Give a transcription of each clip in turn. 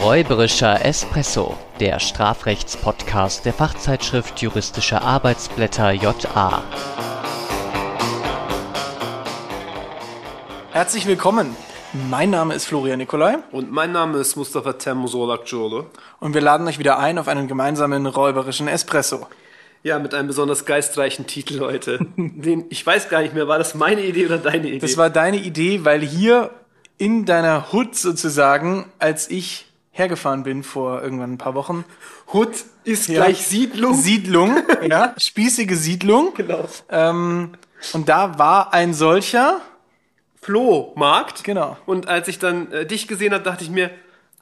Räuberischer Espresso, der Strafrechtspodcast der Fachzeitschrift Juristische Arbeitsblätter JA. Herzlich willkommen. Mein Name ist Florian Nikolai Und mein Name ist Mustafa Temmusolak und wir laden euch wieder ein auf einen gemeinsamen räuberischen Espresso. Ja, mit einem besonders geistreichen Titel heute. Den, ich weiß gar nicht mehr, war das meine Idee oder deine Idee? Das war deine Idee, weil hier in deiner Hut sozusagen, als ich hergefahren bin vor irgendwann ein paar Wochen, Hut ist Ja. gleich Siedlung. Siedlung, ja, spießige Siedlung. genau. Ähm, und da war ein solcher, Flohmarkt. Genau. Und als ich dann äh, dich gesehen habe, dachte ich mir,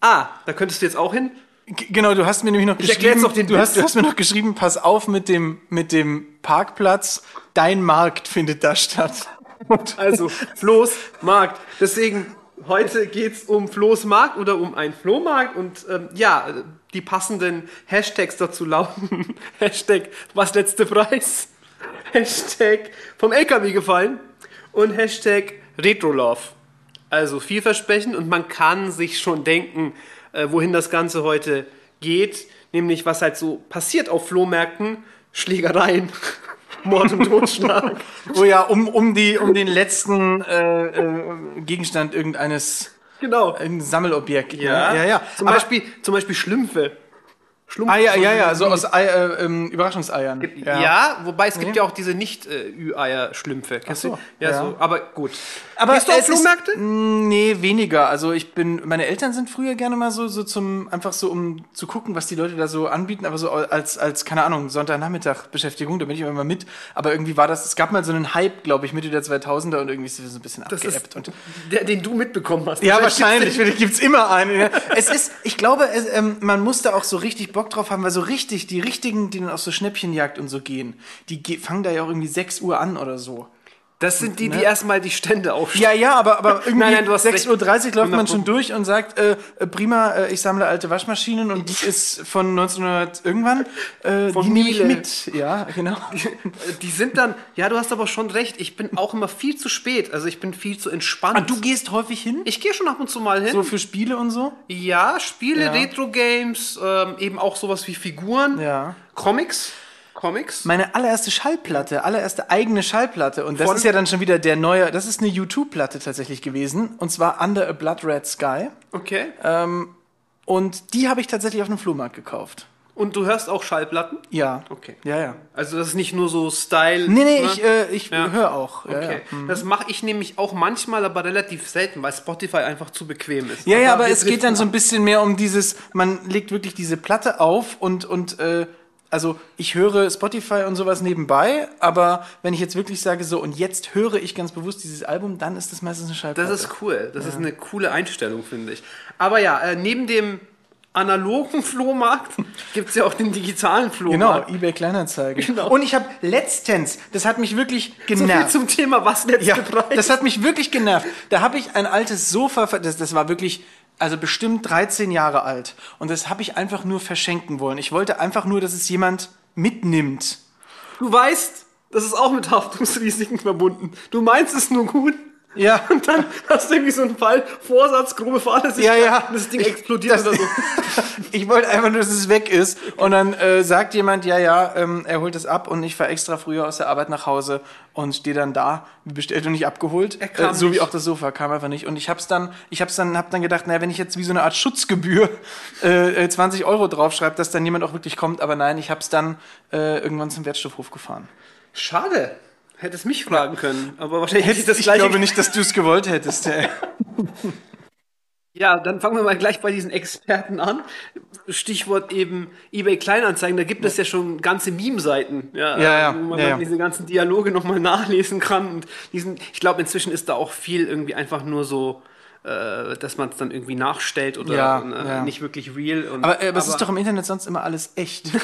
ah, da könntest du jetzt auch hin. G- Genau, du hast mir nämlich noch Ich geschrieben, noch den du, hast, du hast mir noch geschrieben, pass auf mit dem, mit dem Parkplatz, dein Markt findet da statt. Also Floß Markt. Deswegen heute geht's um Floß Markt oder um einen Flohmarkt und ähm, ja, die passenden Hashtags dazu lauten Hashtag was letzte Preis, Hashtag vom LKW gefallen und Hashtag Retrolove. Also vielversprechend und man kann sich schon denken, äh, wohin das Ganze heute geht, nämlich was halt so passiert auf Flohmärkten, Schlägereien, Mord und Totschlag. Wo ja um, um, die, um den letzten äh, äh, Gegenstand irgendeines Genau. ein Sammelobjekt. Ja, ne? ja, ja. Zum, Aber- Beispiel, zum Beispiel Schlümpfe. Schlumpf ah ja, ja, ja, so aus Ei, äh, ähm, Überraschungseiern. Ja. wobei es gibt ja auch diese Nicht-Ü-Eier-Schlümpfe. Kennst Ach so? Ja, ja. so. Aber gut. Aber Gehst du auf es ist- Flohmärkte? Mm, Nee, weniger. Also ich bin, meine Eltern sind früher gerne mal so, so zum, einfach so, um zu gucken, was die Leute da so anbieten, aber so als, als, keine Ahnung, Sonntagnachmittag Beschäftigung, da bin ich immer mal mit. Aber irgendwie war das, es gab mal so einen Hype, glaube ich, Mitte der 2000er und irgendwie ist es so ein bisschen Das ist Und der, den du mitbekommen hast. ja, wahrscheinlich. gibt's Vielleicht gibt's immer einen. Ja. Es ist, ich glaube, es, ähm, man muss da auch so richtig Bock drauf haben, weil so richtig, die richtigen, die dann auf so Schnäppchenjagd und so gehen, die ge fangen da ja auch irgendwie 6 Uhr an oder so. Das sind die, die Ne? erstmal die Stände aufstellen. Ja, ja, aber, aber irgendwie Nein, nein, du hast 6.30 Uhr läuft man 100 schon durch und sagt, äh, äh, prima, äh, ich sammle alte Waschmaschinen und die ist von 1900 irgendwann. Äh, Von die nehme ich mit. Ja, genau. Die sind dann, ja, du hast aber schon recht, ich bin auch immer viel zu spät. Also ich bin viel zu entspannt. Ah, du gehst häufig hin? ich gehe schon ab und zu mal hin. So für Spiele und so? ja, Spiele, Ja. Retro-Games, ähm, eben auch sowas wie Figuren, Ja. Comics. Comics. Meine allererste Schallplatte, allererste eigene Schallplatte. Und das Von- ist ja dann schon wieder der neue, das ist eine U2-Platte tatsächlich gewesen. Und zwar Under a Blood Red Sky. Okay. Und die habe ich tatsächlich auf einem Flohmarkt gekauft. Und du hörst auch Schallplatten? Ja. Okay. Ja, ja. Also das ist nicht nur so Style. Nee, nee, ne? ich, äh, ich Ja. höre auch. Ja, Okay. ja. Das mache ich nämlich auch manchmal, aber relativ selten, weil Spotify einfach zu bequem ist. Ja, ja, aber wir es geht dann so ein bisschen mehr um dieses, man legt wirklich diese Platte auf und, und äh, also ich höre Spotify und sowas nebenbei, aber wenn ich jetzt wirklich sage so, und jetzt höre ich ganz bewusst dieses Album, dann ist das meistens eine Schallplatte. Das ist cool. Das ist eine coole Einstellung, finde ich. Aber ja, äh, neben dem analogen Flohmarkt gibt es ja auch den digitalen Genau, Flohmarkt. eBay Kleinanzeigen. Genau. Und ich habe letztens, das hat mich wirklich So viel genervt. zum Thema, was letzte ja, Preis. das hat mich wirklich genervt. Da habe ich ein altes Sofa, das, das war wirklich, also bestimmt 13 Jahre alt. Und das habe ich einfach nur verschenken wollen. Ich wollte einfach nur, dass es jemand mitnimmt. du weißt, das ist auch mit Haftungsrisiken verbunden. Du meinst es nur gut. Ja. Und dann hast du irgendwie so einen Fall, Vorsatz, grobe Fahrlässigkeit, Ja, ja. und das Ding explodiert das- oder so. Ich wollte einfach nur, dass es weg ist. Und dann äh, sagt jemand, ja, ja, ähm, er holt es ab und ich fahre extra früher aus der Arbeit nach Hause und stehe dann da, wie bestellt und nicht abgeholt. Er kam äh, so wie nicht. auch das Sofa kam einfach nicht. Und ich hab's dann, ich hab's dann, hab dann gedacht, naja, wenn ich jetzt wie so eine Art Schutzgebühr äh, äh, 20 Euro draufschreibe, dass dann jemand auch wirklich kommt. Aber nein, ich hab's dann äh, irgendwann zum Wertstoffhof gefahren. Schade. Hättest mich fragen können, aber wahrscheinlich hätte ich das ich gleiche. glaube nicht, dass du es gewollt hättest. Ey. Ja, dann fangen wir mal gleich bei diesen Experten an. Stichwort eben eBay Kleinanzeigen. Da gibt es ja schon ganze Meme-Seiten, ja, Ja, ja, wo man ja, ja. diese ganzen Dialoge nochmal nachlesen kann. Und diesen, ich glaube, inzwischen ist da auch viel irgendwie einfach nur so, äh, dass man es dann irgendwie nachstellt oder Ja, äh, ja. nicht wirklich real. Und, Aber, äh, aber es ist doch im Internet sonst immer alles echt.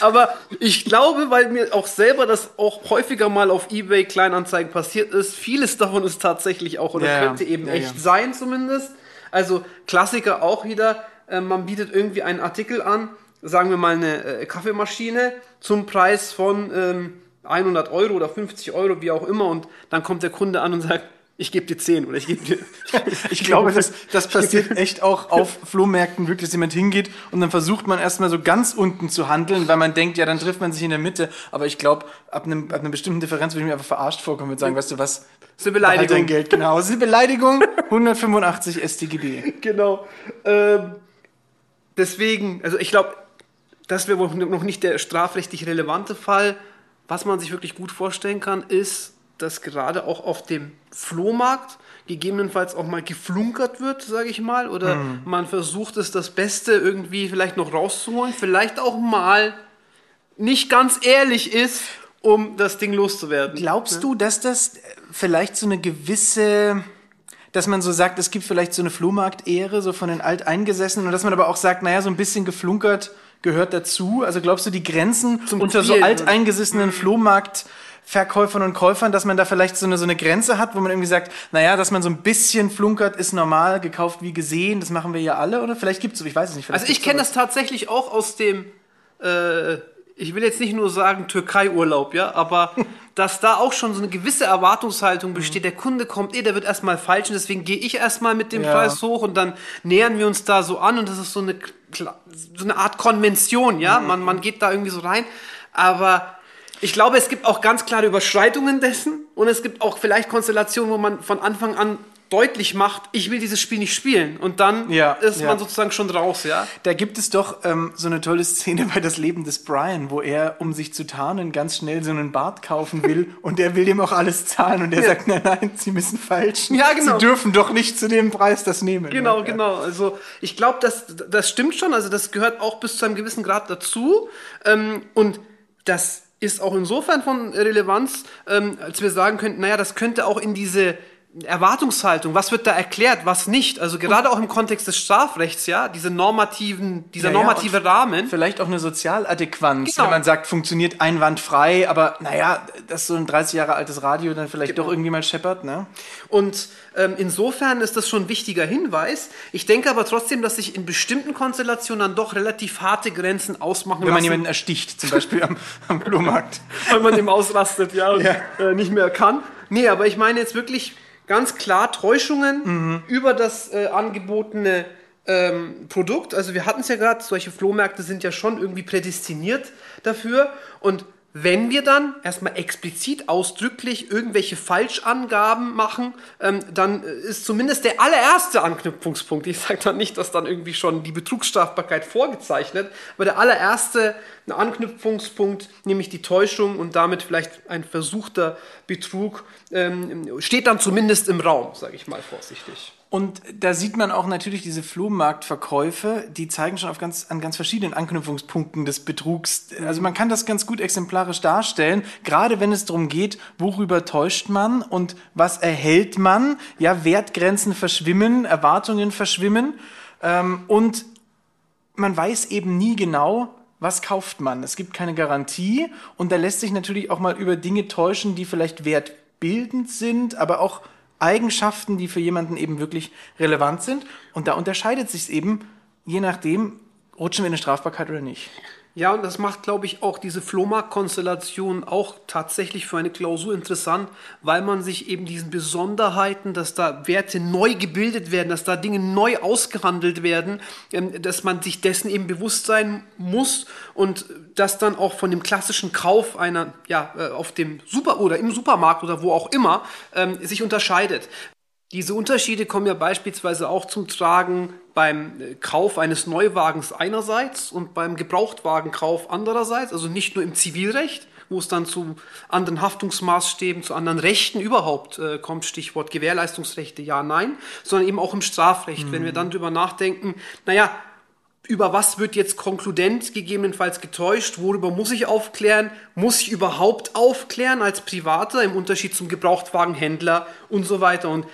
Aber ich glaube, weil mir auch selber das auch häufiger mal auf eBay Kleinanzeigen passiert ist, vieles davon ist tatsächlich auch oder Ja, könnte eben Ja, echt ja. sein zumindest. Also Klassiker auch wieder, äh, man bietet irgendwie einen Artikel an, sagen wir mal eine äh, Kaffeemaschine zum Preis von ähm, 100 Euro oder 50 Euro, wie auch immer, und dann kommt der Kunde an und sagt, ich gebe dir 10 oder ich gebe dir. Ich glaube, das, das passiert echt auch auf Flohmärkten, wirklich, dass jemand hingeht und dann versucht man erstmal so ganz unten zu handeln, weil man denkt, ja, dann trifft man sich in der Mitte. Aber ich glaube, ab, einem, ab einer bestimmten Differenz würde ich mir einfach verarscht vorkommen und sagen, weißt du was? Das ist eine Beleidigung. Dein Geld, genau. Das ist eine Beleidigung. 185 StGB. genau. Ähm, deswegen, also ich glaube, das wäre wohl noch nicht der strafrechtlich relevante Fall. Was man sich wirklich gut vorstellen kann, ist, dass gerade auch auf dem Flohmarkt gegebenenfalls auch mal geflunkert wird, sage ich mal, oder Mhm. man versucht es das Beste irgendwie vielleicht noch rauszuholen, vielleicht auch mal nicht ganz ehrlich ist, um das Ding loszuwerden. Glaubst du, dass das äh, vielleicht so eine gewisse, dass man so sagt, es gibt vielleicht so eine Flohmarkt-Ehre, so von den Alteingesessenen, und dass man aber auch sagt, naja, so ein bisschen geflunkert gehört dazu? Also glaubst du, die Grenzen Zum unter so Spielen, alteingesessenen Flohmarktverkäufern und Käufern, dass man da vielleicht so eine, so eine Grenze hat, wo man irgendwie sagt, naja, dass man so ein bisschen flunkert, ist normal, gekauft wie gesehen, das machen wir ja alle, oder? Vielleicht gibt es so, ich weiß es nicht. Also ich kenne das tatsächlich auch aus dem, äh, ich will jetzt nicht nur sagen Türkei-Urlaub, ja, aber dass da auch schon so eine gewisse Erwartungshaltung besteht. Der Kunde kommt eh, der wird erstmal falsch und deswegen gehe ich erstmal mit dem Ja. Preis hoch und dann nähern wir uns da so an und das ist so eine, so eine Art Konvention, ja, man, man geht da irgendwie so rein, aber ich glaube, es gibt auch ganz klare Überschreitungen dessen und es gibt auch vielleicht Konstellationen, wo man von Anfang an deutlich macht, ich will dieses Spiel nicht spielen und dann Ja, ist ja. man sozusagen schon raus, ja. Da gibt es doch ähm, so eine tolle Szene bei Das Leben des Brian, wo er, um sich zu tarnen, ganz schnell so einen Bart kaufen will und er will dem auch alles zahlen und er Ja. sagt, nein, nein, Sie müssen falschen. Ja, genau. Sie dürfen doch nicht zu dem Preis das nehmen. Genau, genau. Also ich glaube, das, das stimmt schon. Also das gehört auch bis zu einem gewissen Grad dazu. Ähm, und das ist auch insofern von Relevanz, ähm, als wir sagen könnten, naja, das könnte auch in diese Erwartungshaltung, was wird da erklärt, was nicht. Also gerade auch im Kontext des Strafrechts, ja, diese normativen, dieser Ja, ja, normative Rahmen. Vielleicht auch eine Sozialadäquanz, Genau. wenn man sagt, funktioniert einwandfrei, aber naja, dass so ein 30 Jahre altes Radio dann vielleicht Genau. doch irgendwie mal scheppert, ne? Und ähm, insofern ist das schon ein wichtiger Hinweis. Ich denke aber trotzdem, dass sich in bestimmten Konstellationen dann doch relativ harte Grenzen ausmachen Wenn man lassen. jemanden ersticht, zum Beispiel am, am Flohmarkt. weil man dem ausrastet, ja, und Ja. Äh, nicht mehr kann. Nee, aber ich meine jetzt wirklich ganz klar Täuschungen Mhm. über das äh, angebotene ähm, Produkt. Also wir hatten es ja gerade, solche Flohmärkte sind ja schon irgendwie prädestiniert dafür. Und wenn wir dann erstmal explizit ausdrücklich irgendwelche Falschangaben machen, ähm, dann äh, ist zumindest der allererste Anknüpfungspunkt, ich sage dann nicht, dass dann irgendwie schon die Betrugsstrafbarkeit vorgezeichnet, aber der allererste Anknüpfungspunkt, nämlich die Täuschung und damit vielleicht ein versuchter Betrug, ähm, steht dann zumindest im Raum, sage ich mal vorsichtig. Und da sieht man auch natürlich diese Flohmarktverkäufe, die zeigen schon auf ganz, an ganz verschiedenen Anknüpfungspunkten des Betrugs. Also man kann das ganz gut exemplarisch darstellen, gerade wenn es darum geht, worüber täuscht man und was erhält man. Ja, Wertgrenzen verschwimmen, Erwartungen verschwimmen ähm, und man weiß eben nie genau, was kauft man. Es gibt keine Garantie und da lässt sich natürlich auch mal über Dinge täuschen, die vielleicht wertbildend sind, aber auch Eigenschaften, die für jemanden eben wirklich relevant sind. Und da unterscheidet sich es eben, je nachdem, rutschen wir in eine Strafbarkeit oder nicht. Ja, und das macht, glaube ich, auch diese Flohmarkt-Konstellation auch tatsächlich für eine Klausur interessant, weil man sich eben diesen Besonderheiten, dass da Werte neu gebildet werden, dass da Dinge neu ausgehandelt werden, ähm, dass man sich dessen eben bewusst sein muss und das dann auch von dem klassischen Kauf einer, ja, äh, auf dem Super- oder im Supermarkt oder wo auch immer, ähm, sich unterscheidet. Diese Unterschiede kommen ja beispielsweise auch zum Tragen beim äh, Kauf eines Neuwagens einerseits und beim Gebrauchtwagenkauf andererseits, also nicht nur im Zivilrecht, wo es dann zu anderen Haftungsmaßstäben, zu anderen Rechten überhaupt äh, kommt, Stichwort Gewährleistungsrechte, ja, nein, sondern eben auch im Strafrecht, wenn wir dann drüber nachdenken, naja, über was wird jetzt konkludent gegebenenfalls getäuscht, worüber muss ich aufklären, muss ich überhaupt aufklären als Privater im Unterschied zum Gebrauchtwagenhändler und so weiter. Und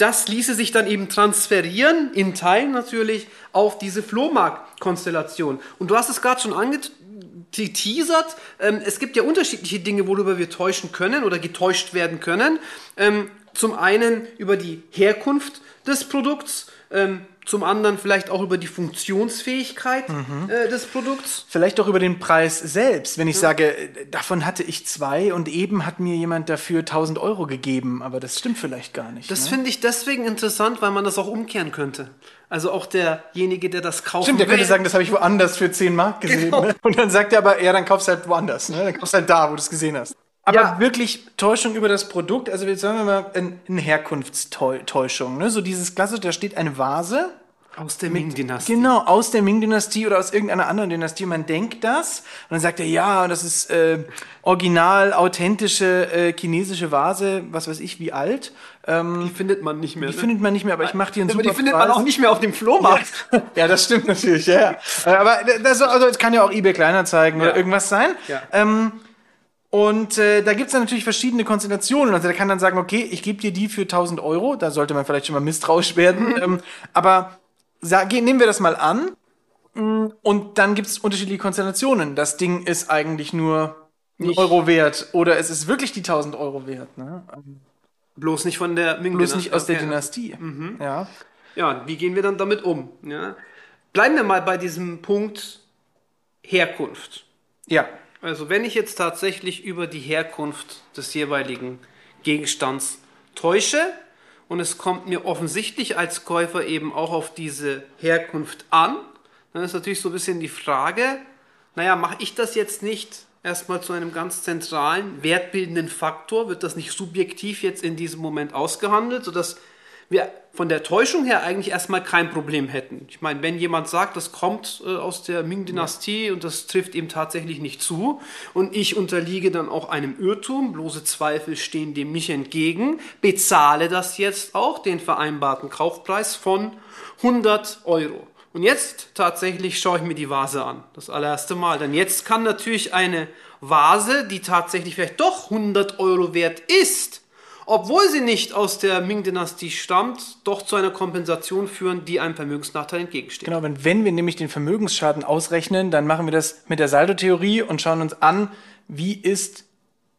das ließe sich dann eben transferieren, in Teilen natürlich, auf diese Flohmarkt-Konstellation. Und du hast es gerade schon angeteasert, ähm, es gibt ja unterschiedliche Dinge, worüber wir täuschen können oder getäuscht werden können. Ähm, zum einen über die Herkunft des Produkts, ähm, zum anderen vielleicht auch über die Funktionsfähigkeit äh, des Produkts. Vielleicht auch über den Preis selbst. Wenn ich sage, äh, davon hatte ich zwei und eben hat mir jemand dafür 1000 Euro gegeben, aber das stimmt vielleicht gar nicht. Das ne? finde ich deswegen interessant, weil man das auch umkehren könnte. Also auch derjenige, der das kaufen Stimmt, der könnte will. sagen, das habe ich woanders für 10 Mark gesehen. Genau. Ne? Und dann sagt er aber, ja, dann kaufst du halt woanders. Ne? Dann kaufst du halt da, wo du es gesehen hast. Aber Ja. wirklich Täuschung über das Produkt, also jetzt sagen wir mal ein- eine Herkunftstäuschung. Ne? So dieses klassische, da steht eine Vase, aus der Ming-Dynastie. Genau, aus der Ming-Dynastie oder aus irgendeiner anderen Dynastie. Man denkt das und dann sagt er, ja, das ist äh, original, authentische äh, chinesische Vase, was weiß ich, wie alt. Ähm, Die findet man nicht mehr. die findet man nicht mehr, aber ich mache dir einen aber super die findet Preis. man auch nicht mehr auf dem Flohmarkt. Ja, das stimmt natürlich, ja. ja. Aber das, also, es kann ja auch eBay Kleinanzeigen oder Ja. irgendwas sein. Ja. Ähm, und äh, da gibt's dann natürlich verschiedene Konstellationen. Also der kann dann sagen, okay, ich gebe dir die für 1000 Euro. Da sollte man vielleicht schon mal misstrauisch werden. ähm, aber nehmen wir das mal an. Mm, Und dann gibt's unterschiedliche Konstellationen. Das Ding ist eigentlich nur Nicht- Euro wert. Oder es ist wirklich die 1000 Euro wert. Ne? Bloß nicht von der Ming-Dynastie. Bloß nicht aus der Okay. Dynastie. Ja. Ja, wie gehen wir dann damit um? Ja? Bleiben wir mal bei diesem Punkt Herkunft. Ja. Also wenn ich jetzt tatsächlich über die Herkunft des jeweiligen Gegenstands täusche und es kommt mir offensichtlich als Käufer eben auch auf diese Herkunft an, dann ist natürlich so ein bisschen die Frage, naja, mache ich das jetzt nicht erstmal zu einem ganz zentralen, wertbildenden Faktor? Wird das nicht subjektiv jetzt in diesem Moment ausgehandelt, sodass wir von der Täuschung her eigentlich erstmal kein Problem hätten. Ich meine, wenn jemand sagt, das kommt äh, aus der Ming-Dynastie und das trifft ihm tatsächlich nicht zu und ich unterliege dann auch einem Irrtum, bloße Zweifel stehen dem nicht entgegen, bezahle das jetzt auch, den vereinbarten Kaufpreis von 100 Euro. Und jetzt tatsächlich schaue ich mir die Vase an, das allererste Mal. Denn jetzt kann natürlich eine Vase, die tatsächlich vielleicht doch 100 Euro wert ist, obwohl sie nicht aus der Ming-Dynastie stammt, doch zu einer Kompensation führen, die einem Vermögensnachteil entgegensteht. Genau, wenn, wenn wir nämlich den Vermögensschaden ausrechnen, dann machen wir das mit der Saldotheorie und schauen uns an, wie ist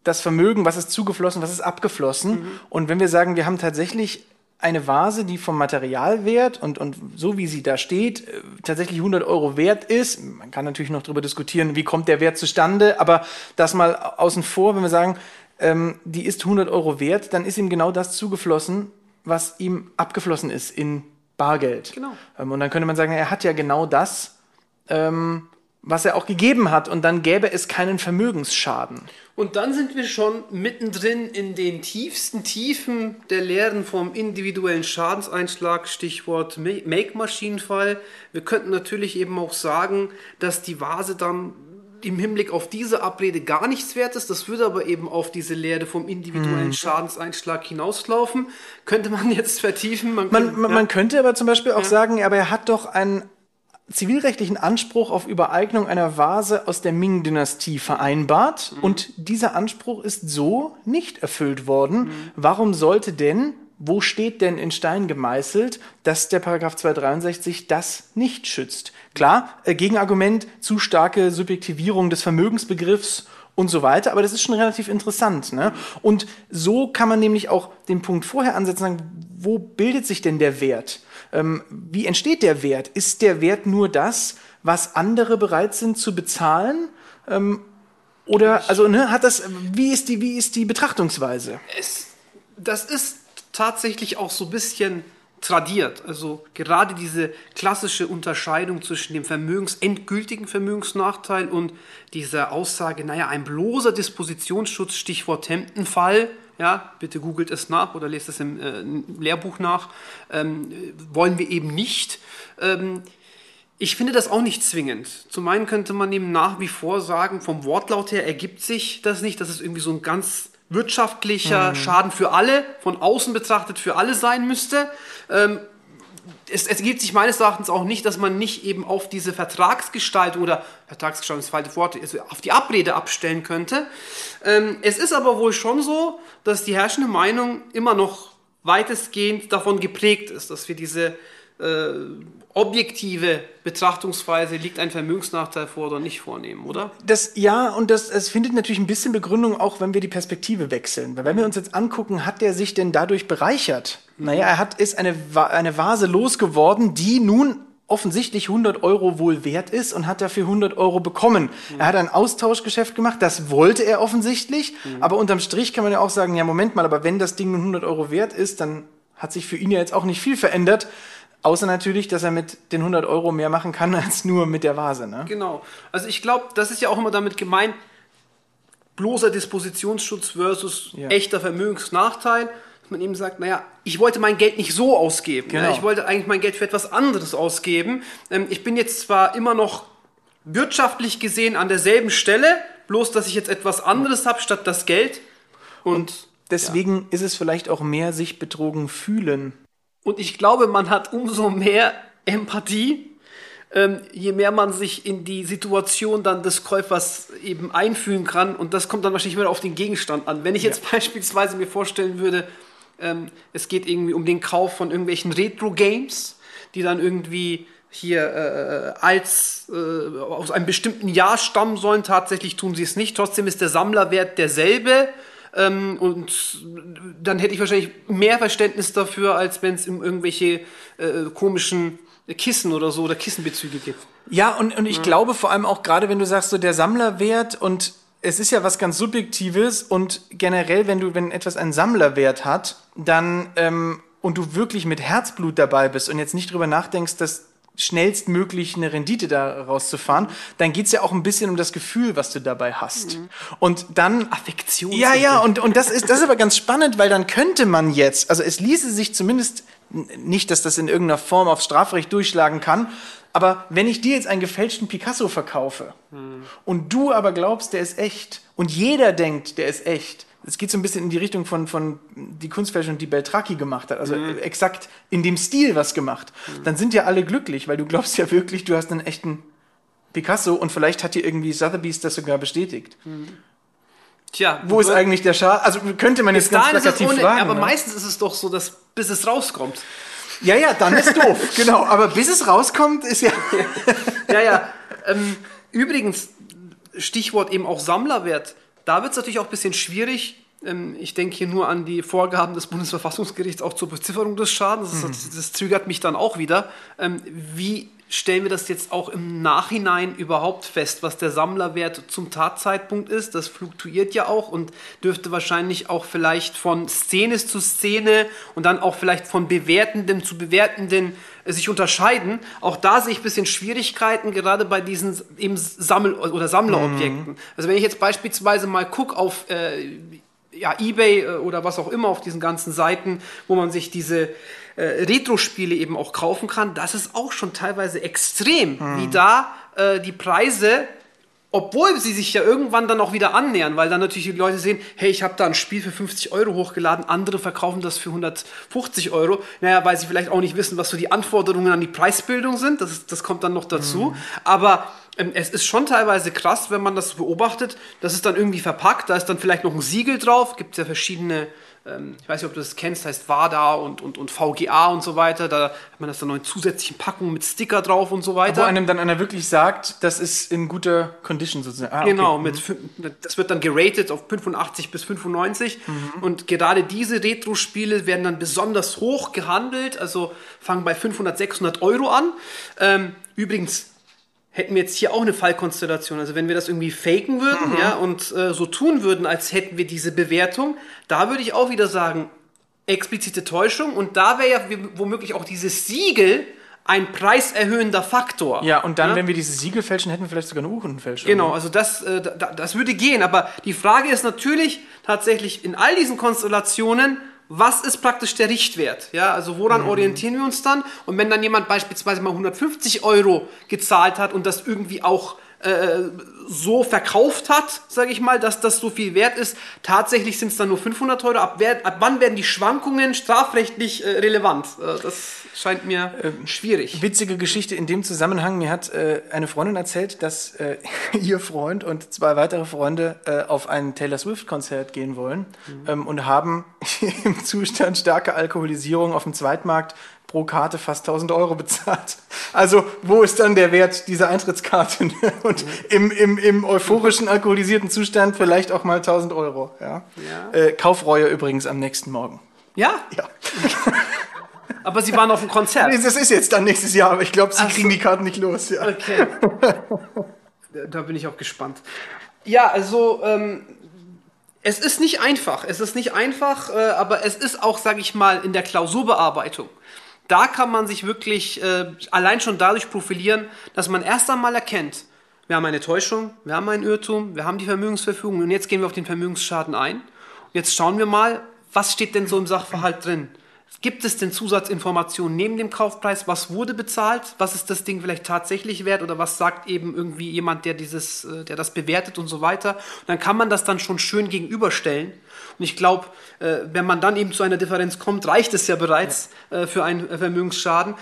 das Vermögen, was ist zugeflossen, was ist abgeflossen. Und wenn wir sagen, wir haben tatsächlich eine Vase, die vom Materialwert und, und so wie sie da steht, äh, tatsächlich 100 Euro wert ist. Man kann natürlich noch darüber diskutieren, wie kommt der Wert zustande, aber das mal außen vor, wenn wir sagen, ähm, die ist 100 Euro wert, dann ist ihm genau das zugeflossen, was ihm abgeflossen ist in Bargeld. Genau. Ähm, und dann könnte man sagen, er hat ja genau das, ähm, was er auch gegeben hat, und dann gäbe es keinen Vermögensschaden. Und dann sind wir schon mittendrin in den tiefsten Tiefen der Lehren vom individuellen Schadenseinschlag, Stichwort Ma- Make-Maschinenfall. Wir könnten natürlich eben auch sagen, dass die Vase dann im Hinblick auf diese Abrede gar nichts wert ist. Das würde aber eben auf diese Lehre vom individuellen Schadenseinschlag hinauslaufen. Könnte man jetzt vertiefen. Man, Man, könnte- man, ja. man könnte aber zum Beispiel auch sagen, aber er hat doch einen zivilrechtlichen Anspruch auf Übereignung einer Vase aus der Ming-Dynastie vereinbart und dieser Anspruch ist so nicht erfüllt worden. Warum sollte denn, wo steht denn in Stein gemeißelt, dass der Paragraph 263 das nicht schützt? Klar, äh, Gegenargument, zu starke Subjektivierung des Vermögensbegriffs und so weiter, aber das ist schon relativ interessant. Ne? Und so kann man nämlich auch den Punkt vorher ansetzen, sagen, wo bildet sich denn der Wert? Ähm, wie entsteht der Wert? Ist der Wert nur das, was andere bereit sind zu bezahlen? Ähm, oder, also, ne, hat das, wie ist die, wie ist die Betrachtungsweise? es, das ist tatsächlich auch so ein bisschen tradiert. Also gerade diese klassische Unterscheidung zwischen dem Vermögens, endgültigen Vermögensnachteil und dieser Aussage, naja, ein bloßer Dispositionsschutz, Stichwort Hemdenfall, ja, bitte googelt es nach oder lest es im äh, Lehrbuch nach, ähm, wollen wir eben nicht. Ähm, ich finde das auch nicht zwingend. Zum einen könnte man eben nach wie vor sagen, vom Wortlaut her ergibt sich das nicht, dass es irgendwie so ein ganz wirtschaftlicher Schaden für alle, von außen betrachtet für alle sein müsste. Ähm, es, es ergibt sich meines Erachtens auch nicht, dass man nicht eben auf diese Vertragsgestaltung oder Vertragsgestaltung ist das falsche Wort, also auf die Abrede abstellen könnte. Ähm, es ist aber wohl schon so, dass die herrschende Meinung immer noch weitestgehend davon geprägt ist, dass wir diese äh, objektive Betrachtungsweise, liegt ein Vermögensnachteil vor oder nicht vornehmen, oder? Das, ja, und das, es findet natürlich ein bisschen Begründung auch, wenn wir die Perspektive wechseln. Weil wenn wir uns jetzt angucken, hat der sich denn dadurch bereichert? Naja, er hat, ist eine, eine Vase losgeworden, die nun offensichtlich 100 Euro wohl wert ist und hat dafür 100 Euro bekommen. Er hat ein Austauschgeschäft gemacht, das wollte er offensichtlich, aber unterm Strich kann man ja auch sagen, ja Moment mal, aber wenn das Ding nun 100 Euro wert ist, dann hat sich für ihn ja jetzt auch nicht viel verändert, außer natürlich, dass er mit den 100 Euro mehr machen kann als nur mit der Vase. Ne? Genau. Also ich glaube, das ist ja auch immer damit gemeint, bloßer Dispositionsschutz versus Ja. echter Vermögensnachteil. Dass man eben sagt, naja, ich wollte mein Geld nicht so ausgeben. Genau. Ja, ich wollte eigentlich mein Geld für etwas anderes ausgeben. Ähm, ich bin jetzt zwar immer noch wirtschaftlich gesehen an derselben Stelle, bloß dass ich jetzt etwas anderes habe statt das Geld. Und, Deswegen ist es vielleicht auch mehr sich betrogen fühlen. Und ich glaube, man hat umso mehr Empathie, ähm, je mehr man sich in die Situation dann des Käufers eben einfühlen kann. Und das kommt dann wahrscheinlich wieder auf den Gegenstand an. Wenn ich jetzt beispielsweise mir vorstellen würde, ähm, es geht irgendwie um den Kauf von irgendwelchen Retro-Games, die dann irgendwie hier äh, als äh, aus einem bestimmten Jahr stammen sollen. Tatsächlich tun sie es nicht. Trotzdem ist der Sammlerwert derselbe. Ähm, und dann hätte ich wahrscheinlich mehr Verständnis dafür, als wenn es um irgendwelche äh, komischen Kissen oder so oder Kissenbezüge geht. Ja, und, und ich glaube vor allem auch gerade, wenn du sagst, so der Sammlerwert und es ist ja was ganz Subjektives und generell, wenn du, wenn etwas einen Sammlerwert hat, dann ähm, und du wirklich mit Herzblut dabei bist und jetzt nicht drüber nachdenkst, dass schnellstmöglich eine Rendite da rauszufahren, dann geht's ja auch ein bisschen um das Gefühl, was du dabei hast. Und dann Affektion. ja, ja, und, und das ist, das ist aber ganz spannend, weil dann könnte man jetzt, also es ließe sich zumindest, nicht, dass das in irgendeiner Form aufs Strafrecht durchschlagen kann, aber wenn ich dir jetzt einen gefälschten Picasso verkaufe und du aber glaubst, der ist echt und jeder denkt, der ist echt, es geht so ein bisschen in die Richtung von, von die Kunstfälschung, die Beltracchi gemacht hat, also exakt in dem Stil was gemacht, dann sind ja alle glücklich, weil du glaubst ja wirklich, du hast einen echten Picasso und vielleicht hat dir irgendwie Sotheby's das sogar bestätigt. Tja, Wo ist eigentlich der Schaden? Also könnte man jetzt ganz plakativ ohne, fragen. aber ne? meistens ist es doch so, dass bis es rauskommt. ja, ja, dann ist doof. genau. Aber bis es rauskommt, ist ja. Ja, ja. ähm, übrigens, Stichwort eben auch Sammlerwert. Da wird es natürlich auch ein bisschen schwierig. Ähm, ich denke hier nur an die Vorgaben des Bundesverfassungsgerichts auch zur Bezifferung des Schadens. Das, das, das zögert mich dann auch wieder. Ähm, wie stellen wir das jetzt auch im Nachhinein überhaupt fest, was der Sammlerwert zum Tatzeitpunkt ist? Das fluktuiert ja auch und dürfte wahrscheinlich auch vielleicht von Szene zu Szene und dann auch vielleicht von Bewertenden zu Bewertenden äh, sich unterscheiden. Auch da sehe ich ein bisschen Schwierigkeiten, gerade bei diesen eben Sammel- oder Sammlerobjekten. Also wenn ich jetzt beispielsweise mal gucke auf äh, ja, Ebay äh, oder was auch immer auf diesen ganzen Seiten, wo man sich diese äh, Retro-Spiele eben auch kaufen kann, das ist auch schon teilweise extrem, wie da äh, die Preise obwohl sie sich ja irgendwann dann auch wieder annähern, weil dann natürlich die Leute sehen, hey, ich habe da ein Spiel für 50 Euro hochgeladen, andere verkaufen das für 150 Euro. Naja, weil sie vielleicht auch nicht wissen, was so die Anforderungen an die Preisbildung sind. Das, ist, das kommt dann noch dazu. Aber ähm, es ist schon teilweise krass, wenn man das beobachtet. Das ist dann irgendwie verpackt, da ist dann vielleicht noch ein Siegel drauf. Gibt ja verschiedene, ähm, ich weiß nicht, ob du das kennst, heißt WADA und, und, und VGA und so weiter. Da hat man das dann noch in zusätzlichen Packungen mit Sticker drauf und so Wo weiter. einem dann einer wirklich sagt, das ist in guter Condition sozusagen. Ah, okay. Genau, mit, fün- das wird dann geratet auf 85 bis 95 Mhm. und gerade diese Retro-Spiele werden dann besonders hoch gehandelt, also fangen bei 500, 600 Euro an. Ähm, übrigens hätten wir jetzt hier auch eine Fallkonstellation, also wenn wir das irgendwie faken würden Mhm. ja, und äh, so tun würden, als hätten wir diese Bewertung, da würde ich auch wieder sagen, explizite Täuschung und da wäre ja womöglich auch dieses Siegel ein preiserhöhender Faktor. Ja, und dann, wenn wir diese Siegel fälschen, hätten wir vielleicht sogar eine Urkundenfälschung. Genau, also das, äh, da, das würde gehen. Aber die Frage ist natürlich tatsächlich in all diesen Konstellationen, was ist praktisch der Richtwert? Ja, also woran orientieren wir uns dann? Und wenn dann jemand beispielsweise mal 150 Euro gezahlt hat und das irgendwie auch äh, so verkauft hat, sage ich mal, dass das so viel wert ist, tatsächlich sind es dann nur 500 Euro. Ab, wer, ab wann werden die Schwankungen strafrechtlich äh, relevant? Äh, das scheint mir schwierig. Witzige Geschichte in dem Zusammenhang. Mir hat äh, eine Freundin erzählt, dass ihr Freund und zwei weitere Freunde auf ein Taylor Swift-Konzert gehen wollen ähm, und haben im Zustand starker Alkoholisierung auf dem Zweitmarkt pro Karte fast 1000 Euro bezahlt. Also, wo ist dann der Wert dieser Eintrittskarte? Und im, im, im euphorischen, alkoholisierten Zustand vielleicht auch mal 1000 Euro. Ja? Ja. Äh, Kaufreue übrigens am nächsten Morgen. Ja? Ja. Aber sie waren auf dem Konzert. Das ist jetzt dann nächstes Jahr, aber ich glaube, sie Ach kriegen so. die Karten nicht los. Ja. Okay. da bin ich auch gespannt. Ja, also ähm, es ist nicht einfach. Es ist nicht einfach, äh, aber es ist auch, sage ich mal, in der Klausurbearbeitung. Da kann man sich wirklich äh, allein schon dadurch profilieren, dass man erst einmal erkennt, wir haben eine Täuschung, wir haben einen Irrtum, wir haben die Vermögensverfügung und jetzt gehen wir auf den Vermögensschaden ein. Und jetzt schauen wir mal, was steht denn so im Sachverhalt drin? Gibt es denn Zusatzinformationen neben dem Kaufpreis? Was wurde bezahlt? Was ist das Ding vielleicht tatsächlich wert? Oder was sagt eben irgendwie jemand, der dieses, äh, der das bewertet und so weiter? Und dann kann man das dann schon schön gegenüberstellen. Und ich glaube, äh, wenn man dann eben zu einer Differenz kommt, reicht es ja bereits äh, für einen Vermögensschaden.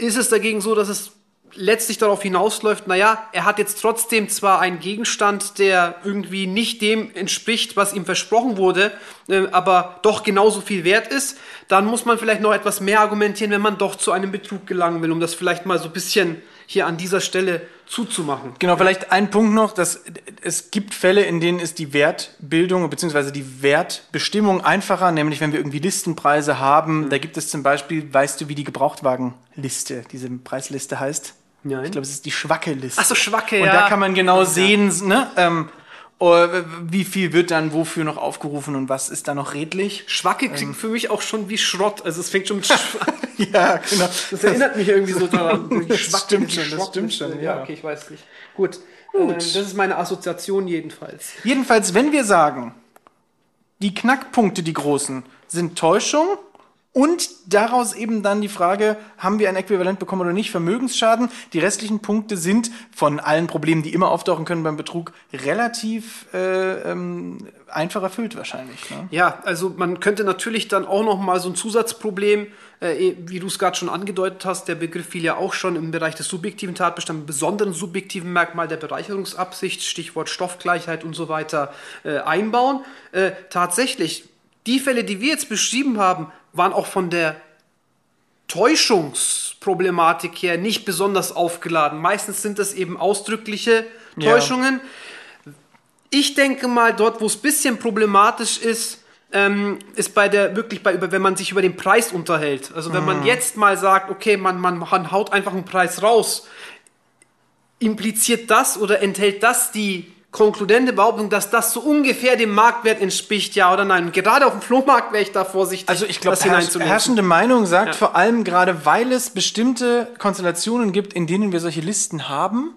Ist es dagegen so, dass es letztlich darauf hinausläuft, naja, er hat jetzt trotzdem zwar einen Gegenstand, der irgendwie nicht dem entspricht, was ihm versprochen wurde, äh, aber doch genauso viel wert ist, dann muss man vielleicht noch etwas mehr argumentieren, wenn man doch zu einem Betrug gelangen will, um das vielleicht mal so ein bisschen hier an dieser Stelle zuzumachen. Genau, vielleicht ein Punkt noch, dass es gibt Fälle, in denen ist die Wertbildung bzw. die Wertbestimmung einfacher, nämlich wenn wir irgendwie Listenpreise haben. Mhm. Da gibt es zum Beispiel, weißt du, wie die Gebrauchtwagenliste, diese Preisliste heißt? Nein. Ich glaube, es ist die Schwacke-Liste. Ach so, Schwacke, Und ja. da kann man genau sehen, ne, ähm, wie viel wird dann wofür noch aufgerufen und was ist da noch redlich. Schwacke klingt für mich auch schon wie Schrott. Also es fängt schon mit Sch Ja, genau. Das erinnert mich irgendwie so daran. Schwacke, stimmt schon, das stimmt schon, Ja, ja. okay, ich weiß nicht. Gut. Ähm, das ist meine Assoziation jedenfalls. Jedenfalls, wenn wir sagen, die Knackpunkte, die großen, sind Täuschung und daraus eben dann die Frage, haben wir ein Äquivalent bekommen oder nicht, Vermögensschaden. Die restlichen Punkte sind von allen Problemen, die immer auftauchen können beim Betrug, relativ äh, ähm, einfach erfüllt wahrscheinlich. Ne? Ja, also man könnte natürlich dann auch noch mal so ein Zusatzproblem, äh, wie du es gerade schon angedeutet hast, der Begriff fiel ja auch schon im Bereich des subjektiven Tatbestands, besonderen subjektiven Merkmal der Bereicherungsabsicht, Stichwort Stoffgleichheit und so weiter, äh, einbauen. Äh, tatsächlich, die Fälle, die wir jetzt beschrieben haben, waren auch von der Täuschungsproblematik her nicht besonders aufgeladen. Meistens sind das eben ausdrückliche Ja. Täuschungen. Ich denke mal, dort, wo es ein bisschen problematisch ist, ähm, ist bei der wirklich bei über, wenn man sich über den Preis unterhält. Also wenn man jetzt mal sagt, okay, man, man, man haut einfach einen Preis raus, impliziert das oder enthält das die konkludente Behauptung, dass das so ungefähr dem Marktwert entspricht, ja oder nein? Und gerade auf dem Flohmarkt wäre ich da vorsichtig, Also ich glaube, herrsch hineinzulesen. herrschende Meinung sagt Ja. vor allem gerade, weil es bestimmte Konstellationen gibt, in denen wir solche Listen haben,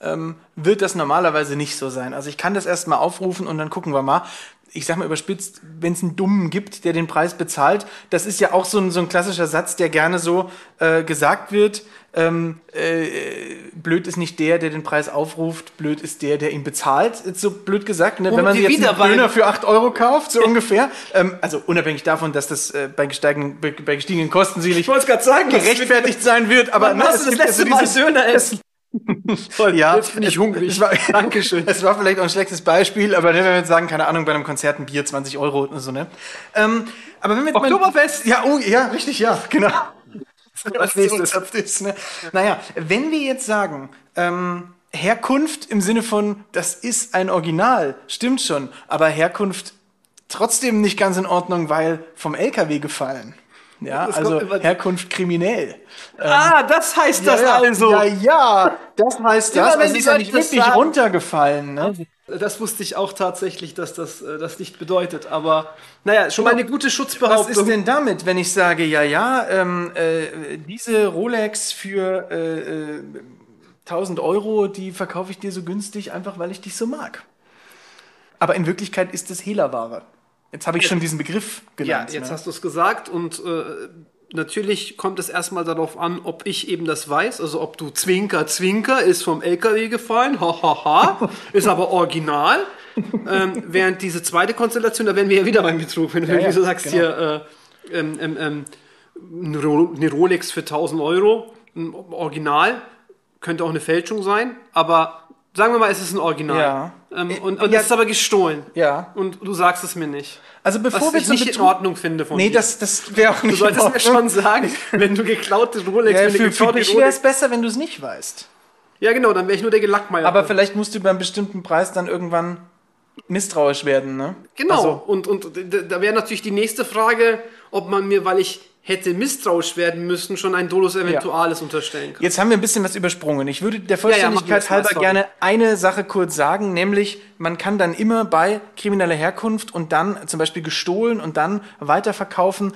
ähm, wird das normalerweise nicht so sein. Also ich kann das erstmal aufrufen und dann gucken wir mal. Ich sag mal überspitzt, wenn es einen Dummen gibt, der den Preis bezahlt, das ist ja auch so ein, so ein klassischer Satz, der gerne so äh, gesagt wird. Ähm, äh, blöd ist nicht der, der den Preis aufruft, blöd ist der, der ihn bezahlt. Ist so blöd gesagt, ne? wenn man sich jetzt einen Döner für 8 Euro kauft, so ungefähr. Ähm, also unabhängig davon, dass das äh, bei, gesteigenden, bei, gestiegenen Kosten sicherlich es gerechtfertigt sein wird, aber Wann hast du das gibt letzte so Mal dieses- Döner essen? Toll, ja, jetzt bin ich hungrig. War, Dankeschön. Es war vielleicht auch ein schlechtes Beispiel, aber wenn wir jetzt sagen, keine Ahnung, bei einem Konzert ein Bier 20 Euro oder so, ne? Ähm, aber wenn wir jetzt Oktoberfest? Ja, oh, ja, richtig, ja, genau. Als nächstes. Ist, ne? Naja, wenn wir jetzt sagen, ähm, Herkunft im Sinne von, das ist ein Original, stimmt schon, aber Herkunft trotzdem nicht ganz in Ordnung, weil vom LKW gefallen. Ja, Das also immer- Herkunft kriminell. Ah, das heißt das ja, also. Ja, ja, das heißt Immer das. wenn Also die ist ja nicht das wirklich sagen. runtergefallen. Ne? Das wusste ich auch tatsächlich, dass das äh, das nicht bedeutet. Aber naja, schon mal eine gute Was Schutzbehauptung. ist denn damit, wenn ich sage, ja, ja, ähm, äh, diese Rolex für äh, äh, 1000 Euro, die verkaufe ich dir so günstig, einfach weil ich dich so mag. Aber in Wirklichkeit ist es Hehlerware. Jetzt habe ich schon diesen Begriff ja, genannt. jetzt ne? hast du es gesagt und äh, natürlich kommt es erstmal darauf an, ob ich eben das weiß, also ob du Zwinker, Zwinker ist vom LKW gefallen, ha ha ha, ist aber original. ähm, während diese zweite Konstellation, da wären wir ja wieder beim Betrug, wenn du ja, so sagst, genau. hier äh, ähm, ähm, ähm, eine Rolex für 1000 Euro, ein Original, könnte auch eine Fälschung sein, aber sagen wir mal, es ist ein Original. Ja. Ähm, Äh, und und ja. es ist aber gestohlen. Ja. Und du sagst es mir nicht. Also bevor Was wir ich nicht in Betrug- Ordnung finde von Nee, dir. das, das wäre auch Du nicht solltest in mir schon sagen, wenn du geklaute Rolex, Ja, wenn du für, für dich wäre es besser, wenn du es nicht weißt. Ja, genau, dann wäre ich nur der Gelackmeier. Aber vielleicht musst du beim bestimmten Preis dann irgendwann misstrauisch werden, ne? Genau. Also, und, und da wäre natürlich die nächste Frage, ob man mir, weil ich hätte misstrauisch werden müssen, schon ein Dolus Eventualis unterstellen kann. Jetzt haben wir ein bisschen was übersprungen. Ich würde der ja, Vollständigkeit das mal, halber gerne eine Sache kurz sagen, nämlich man kann dann immer bei krimineller Herkunft und dann zum Beispiel gestohlen und dann weiterverkaufen.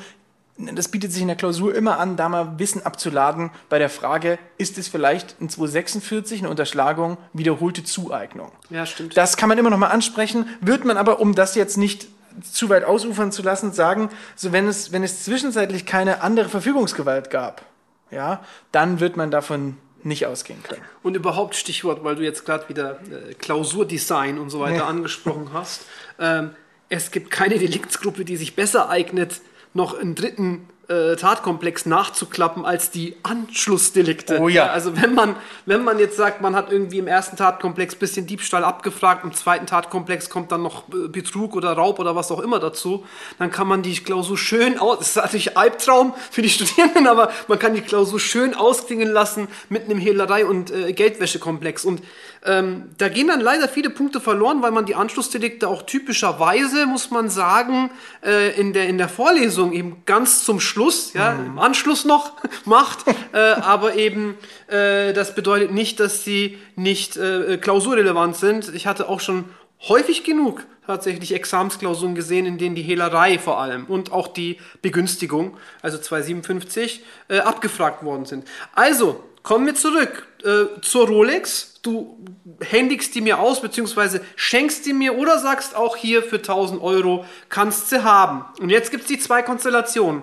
Das bietet sich in der Klausur immer an, da mal Wissen abzuladen bei der Frage, ist es vielleicht in 246 eine Unterschlagung, wiederholte Zueignung? Ja, stimmt. Das kann man immer noch mal ansprechen, wird man aber, um das jetzt nicht zu weit ausufern zu lassen, sagen, so wenn es, wenn es zwischenzeitlich keine andere Verfügungsgewalt gab, ja, dann wird man davon nicht ausgehen können. Und überhaupt Stichwort, weil du jetzt gerade wieder äh, Klausurdesign und so weiter Ja. angesprochen hast. Ähm, es gibt keine Deliktsgruppe, die sich besser eignet, noch einen dritten äh, Tatkomplex nachzuklappen als die Anschlussdelikte. Oh ja. Also wenn man, wenn man jetzt sagt, man hat irgendwie im ersten Tatkomplex bisschen Diebstahl abgefragt, im zweiten Tatkomplex kommt dann noch äh, Betrug oder Raub oder was auch immer dazu, dann kann man die Klausur schön aus, das ist natürlich Albtraum für die Studierenden, aber man kann die Klausur schön ausklingen lassen mit einem Hehlerei- und äh, Geldwäschekomplex. Und ähm, da gehen dann leider viele Punkte verloren, weil man die Anschlussdelikte auch typischerweise, muss man sagen, äh, in, der, in der Vorlesung eben ganz zum Schluss, ja, im Anschluss noch macht, äh, aber eben äh, das bedeutet nicht, dass sie nicht äh, klausurrelevant sind. Ich hatte auch schon häufig genug tatsächlich Examensklausuren gesehen, in denen die Hehlerei vor allem und auch die Begünstigung, also 257, äh, abgefragt worden sind. Also, kommen wir zurück äh, zur Rolex. Du händigst die mir aus, beziehungsweise schenkst die mir oder sagst auch hier für 1000 Euro kannst sie haben. Und jetzt gibt's die zwei Konstellationen.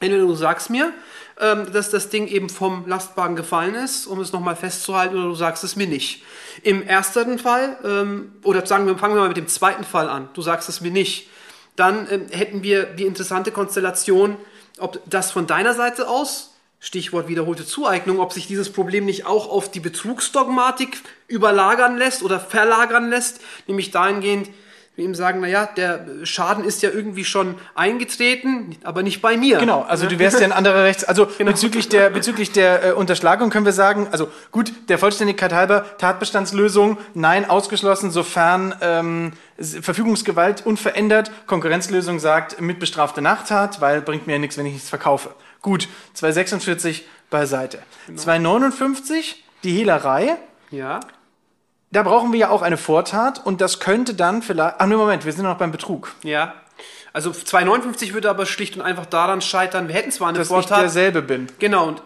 Entweder du sagst mir, ähm, dass das Ding eben vom Lastwagen gefallen ist, um es nochmal festzuhalten, oder du sagst es mir nicht. Im ersten Fall, ähm, oder sagen wir, fangen wir mal mit dem zweiten Fall an, du sagst es mir nicht, dann ähm, hätten wir die interessante Konstellation, ob das von deiner Seite aus, Stichwort wiederholte Zueignung, ob sich dieses Problem nicht auch auf die Betrugsdogmatik überlagern lässt oder verlagern lässt, nämlich dahingehend, wir ihm sagen, naja, der Schaden ist ja irgendwie schon eingetreten, aber nicht bei mir. Genau, also du wärst ja ein anderer Rechts. Also bezüglich der, bezüglich der äh, Unterschlagung können wir sagen, also gut, der Vollständigkeit halber, Tatbestandslösung, nein, ausgeschlossen, sofern ähm, Verfügungsgewalt unverändert. Konkurrenzlösung sagt, mitbestrafte Nachtat, weil bringt mir ja nichts, wenn ich nichts verkaufe. Gut, 246 beiseite. 259, die Hehlerei. Ja. Da brauchen wir ja auch eine Vortat und das könnte dann vielleicht. Ach nee, Moment, wir sind noch beim Betrug. Ja. Also 259 würde aber schlicht und einfach daran scheitern, wir hätten zwar eine Dass ich Vortat. derselbe bin. Genau, und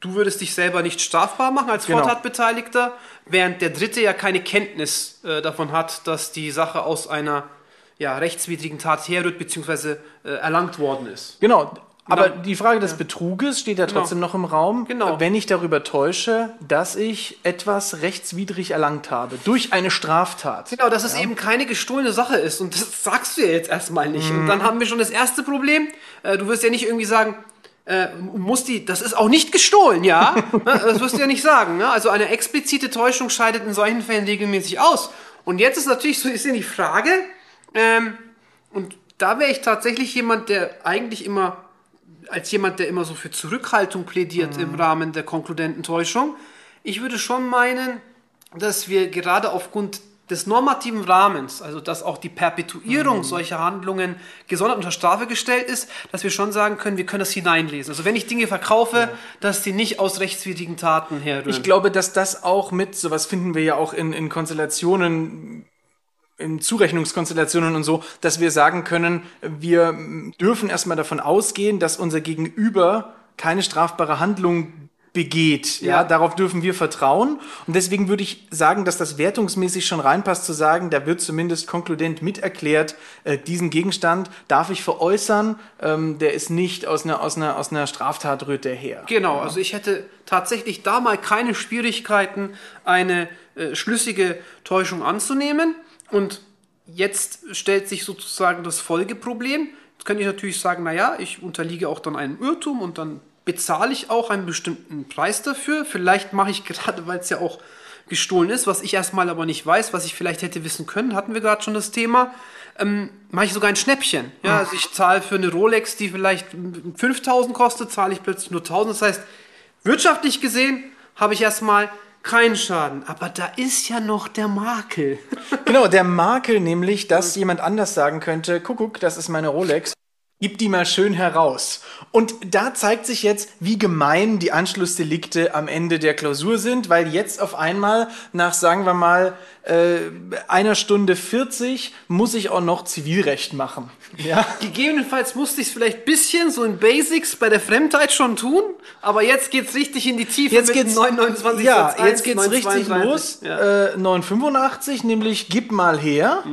du würdest dich selber nicht strafbar machen als Genau. Vortatbeteiligter, während der Dritte ja keine Kenntnis äh, davon hat, dass die Sache aus einer ja, rechtswidrigen Tat herrührt bzw. Äh, erlangt worden ist. Genau. Aber Genau. die Frage des Betruges steht ja trotzdem noch im Raum. Genau. Wenn ich darüber täusche, dass ich etwas rechtswidrig erlangt habe, durch eine Straftat. Genau, dass es eben keine gestohlene Sache ist und das sagst du ja jetzt erstmal nicht. Und Mhm. dann haben wir schon das erste Problem. Äh, du wirst ja nicht irgendwie sagen, äh, muss die, das ist auch nicht gestohlen, ja? Ne, das wirst du ja nicht sagen. Ne? Also eine explizite Täuschung scheidet in solchen Fällen regelmäßig aus. Und jetzt ist natürlich so, ist ja die Frage, ähm, und da wäre ich tatsächlich jemand, der eigentlich immer, als jemand, der immer so für Zurückhaltung plädiert im Rahmen der konkludenten Täuschung, ich würde schon meinen, dass wir gerade aufgrund des normativen Rahmens, also dass auch die Perpetuierung solcher Handlungen gesondert unter Strafe gestellt ist, dass wir schon sagen können, wir können das hineinlesen. Also wenn ich Dinge verkaufe, dass die nicht aus rechtswidrigen Taten herrühren. Ich glaube, dass das auch mit, sowas finden wir ja auch in, in Konstellationen, in Zurechnungskonstellationen und so, dass wir sagen können, wir dürfen erstmal davon ausgehen, dass unser Gegenüber keine strafbare Handlung begeht. Ja. Ja. darauf dürfen wir vertrauen. Und deswegen würde ich sagen, dass das wertungsmäßig schon reinpasst, zu sagen, da wird zumindest konkludent miterklärt, äh, diesen Gegenstand darf ich veräußern, ähm, der ist nicht aus einer, aus einer, aus einer Straftat rührt der her. Genau, also ich hätte tatsächlich da mal keine Schwierigkeiten, eine äh, schlüssige Täuschung anzunehmen. Und jetzt stellt sich sozusagen das Folgeproblem. Jetzt könnte ich natürlich sagen, naja, ich unterliege auch dann einem Irrtum und dann bezahle ich auch einen bestimmten Preis dafür. Vielleicht mache ich gerade, weil es ja auch gestohlen ist, was ich erstmal aber nicht weiß, was ich vielleicht hätte wissen können, hatten wir gerade schon das Thema, ähm, mache ich sogar ein Schnäppchen. Ja, also ich zahle für eine Rolex, die vielleicht 5000 kostet, zahle ich plötzlich nur 1000. Das heißt, wirtschaftlich gesehen habe ich erstmal kein Schaden. Aber da ist ja noch der Makel. Genau, der Makel nämlich, dass jemand anders sagen könnte, Kuckuck, das ist meine Rolex. Gib die mal schön heraus. Und da zeigt sich jetzt, wie gemein die Anschlussdelikte am Ende der Klausur sind, weil jetzt auf einmal nach, sagen wir mal, äh, einer Stunde 40 muss ich auch noch Zivilrecht machen. Ja? Gegebenenfalls musste ich es vielleicht bisschen so in Basics bei der Fremdheit schon tun, aber jetzt geht's richtig in die Tiefe Jetzt mit geht's, 929 ja, Satz 1, jetzt geht's richtig 932. los. Ja. Äh, 985, nämlich gib mal her.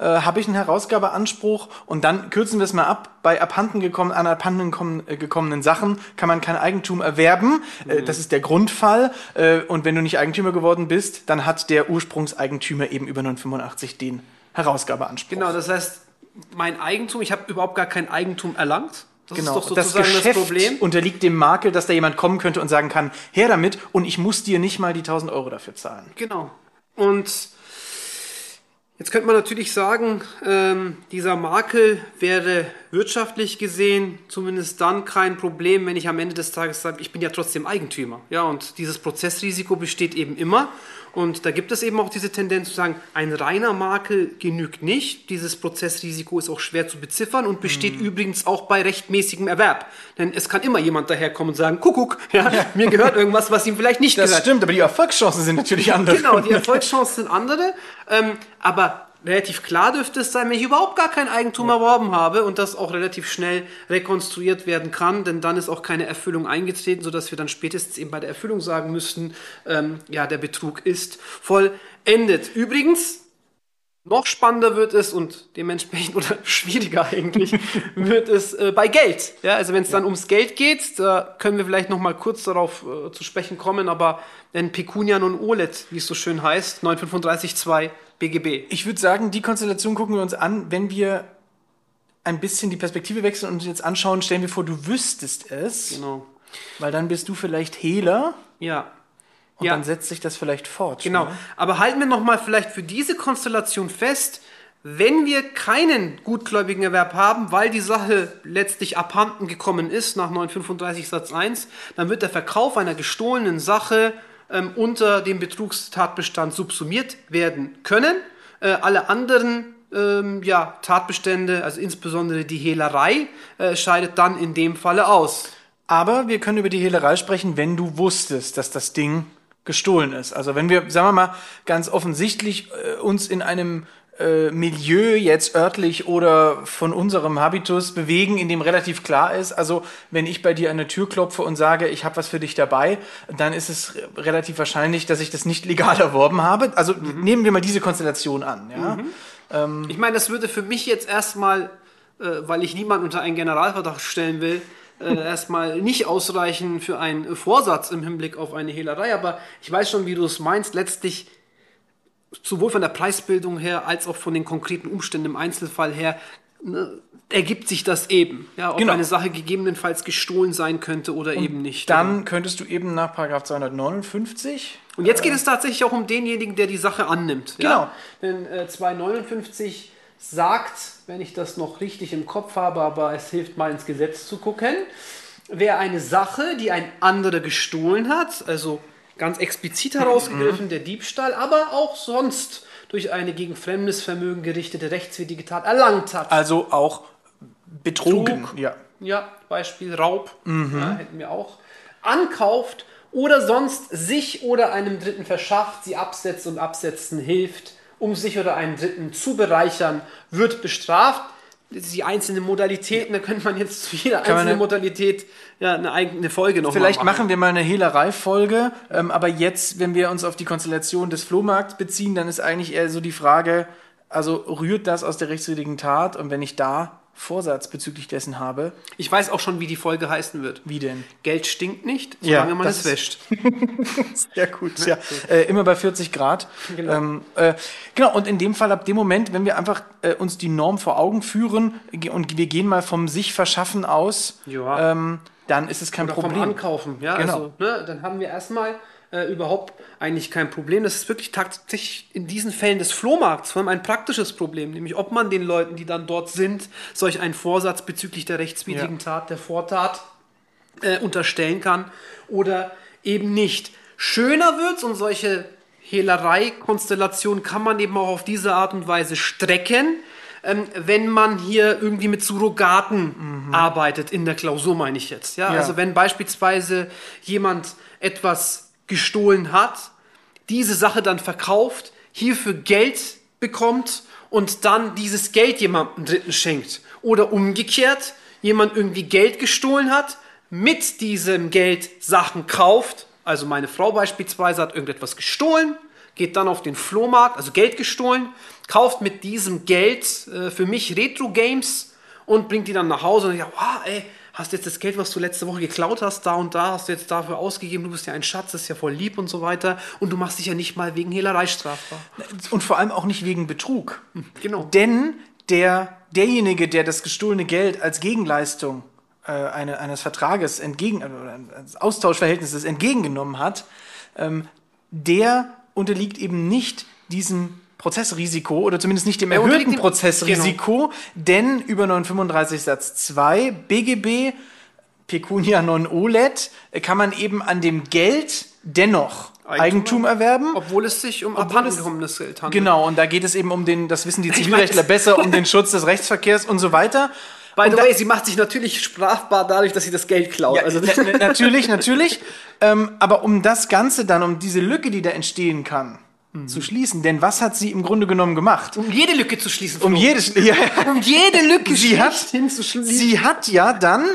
Äh, Habe ich einen Herausgabeanspruch und dann kürzen wir es mal ab. Bei abhanden gekommen, an abhanden gekommen- äh, gekommenen Sachen kann man kein Eigentum erwerben. Äh, das ist der Grundfall. Äh, und wenn du nicht Eigentümer geworden bist, dann hat der Ursprungseigentümer eben über 985 den Herausgabeanspruch. Genau, das heißt, mein Eigentum, ich habe überhaupt gar kein Eigentum erlangt. Das Genau, ist doch das sozusagen das, Geschäft Problem. unterliegt dem Makel, dass da jemand kommen könnte und sagen kann, her damit und ich muss dir nicht mal die 1000 Euro dafür zahlen. Genau. Und jetzt könnte man natürlich sagen, ähm, dieser Makel wäre wirtschaftlich gesehen zumindest dann kein Problem, wenn ich am Ende des Tages sage, ich bin ja trotzdem Eigentümer. Ja, und dieses Prozessrisiko besteht eben immer. Und da gibt es eben auch diese Tendenz zu sagen, ein reiner Makel genügt nicht. Dieses Prozessrisiko ist auch schwer zu beziffern und besteht Mhm. übrigens auch bei rechtmäßigem Erwerb. Denn es kann immer jemand daherkommen und sagen, Kuckuck, ja, mir gehört irgendwas, was ihm vielleicht nicht Das gehört. stimmt, aber die Erfolgschancen sind natürlich andere. Genau, die Erfolgschancen sind andere. Ähm, aber relativ klar dürfte es sein, wenn ich überhaupt gar kein Eigentum erworben habe und das auch relativ schnell rekonstruiert werden kann, denn dann ist auch keine Erfüllung eingetreten, sodass wir dann spätestens eben bei der Erfüllung sagen müssten, ähm, ja, der Betrug ist vollendet. Übrigens, noch spannender wird es und dementsprechend oder schwieriger eigentlich wird es äh, bei Geld. Ja, also wenn es dann ums Geld geht, da können wir vielleicht noch mal kurz darauf äh, zu sprechen kommen, aber denn Pecunia non olet, wie es so schön heißt, 935.2 BGB. Ich würde sagen, die Konstellation gucken wir uns an, wenn wir ein bisschen die Perspektive wechseln und uns jetzt anschauen, stellen wir vor, du wüsstest es, Genau. weil dann bist du vielleicht Hehler Ja. und Ja. dann setzt sich das vielleicht fort. Genau. Ne? Aber halten wir noch mal vielleicht für diese Konstellation fest, wenn wir keinen gutgläubigen Erwerb haben, weil die Sache letztlich abhanden gekommen ist nach 935 Satz 1, dann wird der Verkauf einer gestohlenen Sache ähm, unter dem Betrugstatbestand subsumiert werden können. Äh, alle anderen ähm, ja, Tatbestände, also insbesondere die Hehlerei, äh, scheidet dann in dem Falle aus. Aber wir können über die Hehlerei sprechen, wenn du wusstest, dass das Ding gestohlen ist. Also wenn wir, sagen wir mal, ganz offensichtlich äh, uns in einem äh, Milieu jetzt örtlich oder von unserem Habitus bewegen, in dem relativ klar ist, also wenn ich bei dir an der Tür klopfe und sage, ich habe was für dich dabei, dann ist es re- relativ wahrscheinlich, dass ich das nicht legal erworben habe. Also nehmen wir mal diese Konstellation an. Ja? Ich meine, das würde für mich jetzt erstmal, äh, weil ich niemanden unter einen Generalverdacht stellen will, äh, erstmal nicht ausreichen für einen Vorsatz im Hinblick auf eine Hehlerei. Aber ich weiß schon, wie du es meinst. Letztlich sowohl von der Preisbildung her als auch von den konkreten Umständen im Einzelfall her ne, ergibt sich das eben. Ja, ob Genau. eine Sache gegebenenfalls gestohlen sein könnte oder eben nicht. Dann könntest du eben nach Paragraph 259 Und jetzt geht es tatsächlich auch um denjenigen, der die Sache annimmt. Genau. Ja? Denn äh, 259 sagt, wenn ich das noch richtig im Kopf habe, aber es hilft mal ins Gesetz zu gucken, wer eine Sache, die ein anderer gestohlen hat, also ganz explizit herausgegriffen der Diebstahl, aber auch sonst durch eine gegen fremdes Vermögen gerichtete rechtswidrige Tat erlangt hat. Also auch betrogen. Betrug. Ja. Ja, Beispiel Raub, ja, hätten wir auch. Ankauft oder sonst sich oder einem Dritten verschafft, sie absetzt und absetzen hilft, um sich oder einen Dritten zu bereichern, wird bestraft. Die einzelnen Modalitäten, da könnte man jetzt zu jeder Kann einzelnen eine- Modalität ja, eine eigene Folge noch Vielleicht mal machen wir mal eine Hehlerei-Folge, ähm, aber jetzt, wenn wir uns auf die Konstellation des Flohmarkts beziehen, dann ist eigentlich eher so die Frage, also rührt das aus der rechtswidrigen Tat und wenn ich da Vorsatz bezüglich dessen habe, Ich weiß auch schon, wie die Folge heißen wird. wie denn? Geld stinkt nicht, Ja, solange man das es wäscht. Sehr gut, ja. Äh, immer bei 40 Grad. Genau. Ähm, äh, genau, und in dem Fall, ab dem Moment, wenn wir einfach äh, uns die Norm vor Augen führen und wir gehen mal vom sich verschaffen aus, Ja. ähm, dann ist es kein Oder Problem. vom Ankaufen, ja. Genau. Also, ne, dann haben wir erstmal äh, überhaupt eigentlich kein Problem. Das ist wirklich tatsächlich in diesen Fällen des Flohmarkts vor allem ein praktisches Problem, nämlich ob man den Leuten, die dann dort sind, solch einen Vorsatz bezüglich der rechtswidrigen Ja. Tat, der Vortat äh, unterstellen kann oder eben nicht. Schöner wird's und solche Hehlerei-Konstellationen kann man eben auch auf diese Art und Weise strecken, ähm, wenn man hier irgendwie mit Surrogaten arbeitet, in der Klausur meine ich jetzt. Ja? Ja. Also wenn beispielsweise jemand etwas gestohlen hat, diese Sache dann verkauft, hierfür Geld bekommt und dann dieses Geld jemandem Dritten schenkt. Oder umgekehrt, jemand irgendwie Geld gestohlen hat, mit diesem Geld Sachen kauft. Also meine Frau beispielsweise hat irgendetwas gestohlen, geht dann auf den Flohmarkt, also Geld gestohlen, kauft mit diesem Geld äh, für mich Retro-Games und bringt die dann nach Hause und sagt, wow, ey, hast jetzt das Geld, was du letzte Woche geklaut hast, da und da, hast du jetzt dafür ausgegeben, du bist ja ein Schatz, das ist ja voll lieb und so weiter und du machst dich ja nicht mal wegen Hehlerei strafbar. Und vor allem auch nicht wegen Betrug. Genau. Denn der, derjenige, der das gestohlene Geld als Gegenleistung äh, eine, eines Vertrages entgegen, äh, oder eines Austauschverhältnisses entgegengenommen hat, ähm, der unterliegt eben nicht diesem Prozessrisiko oder zumindest nicht dem Er erhöhten Prozessrisiko, denn über 935 Satz 2 BGB Pecunia non olet äh, kann man eben an dem Geld dennoch Eigentum, Eigentum erwerben. Obwohl es sich um Obwohl es- abhandengekommenes Geld handelt. Genau, und da geht es eben um den, das wissen die Zivilrechtler besser, um den Schutz des Rechtsverkehrs und so weiter. By the way, sie macht sich natürlich strafbar dadurch, dass sie das Geld klaut. Ja, also, na- na- natürlich, natürlich. Ähm, aber um das Ganze dann, um diese Lücke, die da entstehen kann, zu schließen, denn was hat sie im Grunde genommen gemacht? um jede Lücke zu schließen. Um jedes, ja, ja. um jede Lücke sie hat, hinzuschließen. sie hat ja dann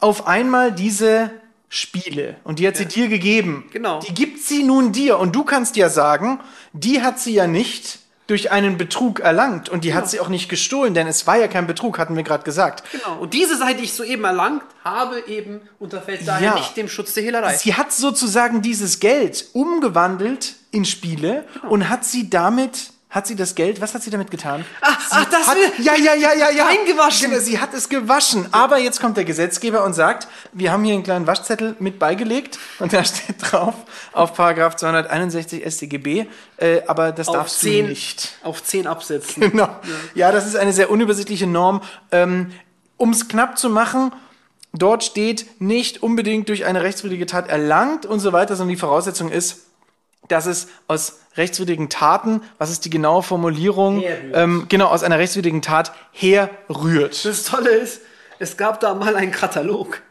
auf einmal diese Spiele und die hat sie dir gegeben. Genau. Die gibt sie nun dir und du kannst ja sagen, die hat sie ja nicht durch einen Betrug erlangt und die hat sie auch nicht gestohlen, denn es war ja kein Betrug, hatten wir gerade gesagt. Genau. Und diese Seite, die ich soeben erlangt habe, eben unterfällt daher Ja. nicht dem Schutz der Hehlerei. Sie hat sozusagen dieses Geld umgewandelt in Spiele und hat sie damit, hat sie das Geld, was hat sie damit getan? Ach, ach, das hat, ja, ja, ja, ja, ja. Eingewaschen. Genau, sie hat es gewaschen. Aber jetzt kommt der Gesetzgeber und sagt, wir haben hier einen kleinen Waschzettel mit beigelegt und da steht drauf, auf Paragraph 261 StGB, äh, aber das auf darfst zehn, du nicht. auf zehn absetzen. Genau. Ja, das ist eine sehr unübersichtliche Norm. Ähm, um es knapp zu machen, dort steht nicht unbedingt durch eine rechtswidrige Tat erlangt und so weiter, sondern die Voraussetzung ist, dass es aus rechtswidrigen Taten, was ist die genaue Formulierung? Ähm, genau, aus einer rechtswidrigen Tat herrührt. Das Tolle ist, es gab da mal einen Katalog.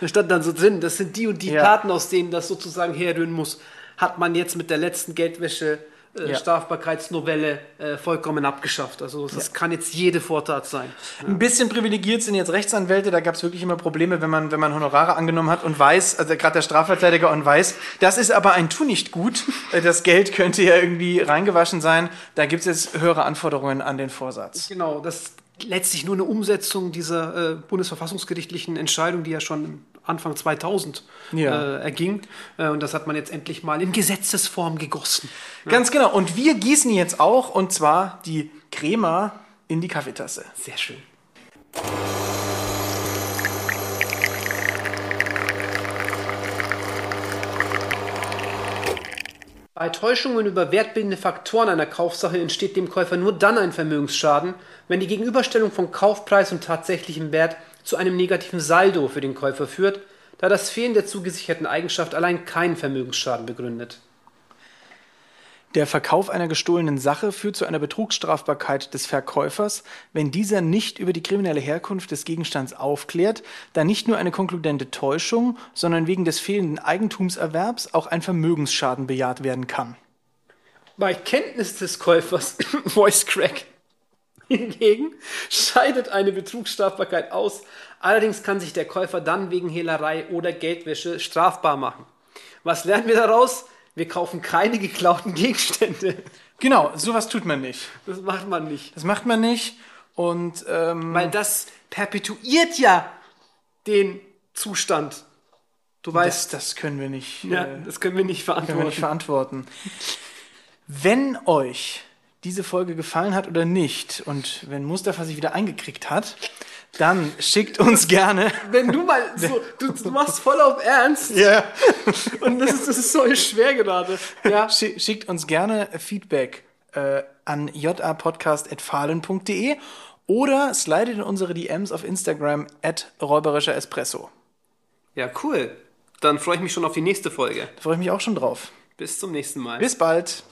Da stand dann so drin, das sind die und die Ja. Taten, aus denen das sozusagen herrühren muss. Hat man jetzt mit der letzten Geldwäsche äh, Ja. Strafbarkeitsnovelle äh, vollkommen abgeschafft. Also das kann jetzt jede Vortat sein. Ein bisschen privilegiert sind jetzt Rechtsanwälte, da gab es wirklich immer Probleme, wenn man, wenn man Honorare angenommen hat und weiß, also gerade der Strafverteidiger und weiß, das ist aber ein Tu nicht gut, äh, das Geld könnte ja irgendwie reingewaschen sein, da gibt es jetzt höhere Anforderungen an den Vorsatz. Genau, das letztlich nur eine Umsetzung dieser äh, bundesverfassungsgerichtlichen Entscheidung, die ja schon Anfang 2000 Ja. äh, erging. Äh, und das hat man jetzt endlich mal in Gesetzesform gegossen. Ganz genau, und wir gießen jetzt auch, und zwar die Crema in die Kaffeetasse. Sehr schön. Bei Täuschungen über wertbildende Faktoren einer Kaufsache entsteht dem Käufer nur dann ein Vermögensschaden, wenn die Gegenüberstellung von Kaufpreis und tatsächlichem Wert zu einem negativen Saldo für den Käufer führt, da das Fehlen der zugesicherten Eigenschaft allein keinen Vermögensschaden begründet. Der Verkauf einer gestohlenen Sache führt zu einer Betrugsstrafbarkeit des Verkäufers, wenn dieser nicht über die kriminelle Herkunft des Gegenstands aufklärt, da nicht nur eine konkludente Täuschung, sondern wegen des fehlenden Eigentumserwerbs auch ein Vermögensschaden bejaht werden kann. Bei Kenntnis des Käufers Voice Crack hingegen scheidet eine Betrugsstrafbarkeit aus. Allerdings kann sich der Käufer dann wegen Hehlerei oder Geldwäsche strafbar machen. Was lernen wir daraus? Wir kaufen keine geklauten Gegenstände. Genau, sowas tut man nicht. Das macht man nicht. Das macht man nicht. Und ähm, Weil das perpetuiert ja den Zustand. Du das, weißt, das können wir nicht, ja, äh, das können wir nicht können wir nicht verantworten. verantworten. Wenn euch diese Folge gefallen hat oder nicht und wenn Mustafa sich wieder eingekriegt hat, dann schickt uns gerne. Wenn du mal so, du, du machst voll auf Ernst Ja. und das ist, das ist so schwer gerade. Ja, Schi- Schickt uns gerne Feedback äh, an japodcast.fahlen.de oder slidet in unsere DMs auf Instagram at räuberischer Espresso. Ja, cool. Dann freue ich mich schon auf die nächste Folge. Da freue ich mich auch schon drauf. Bis zum nächsten Mal. Bis bald.